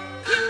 Woo!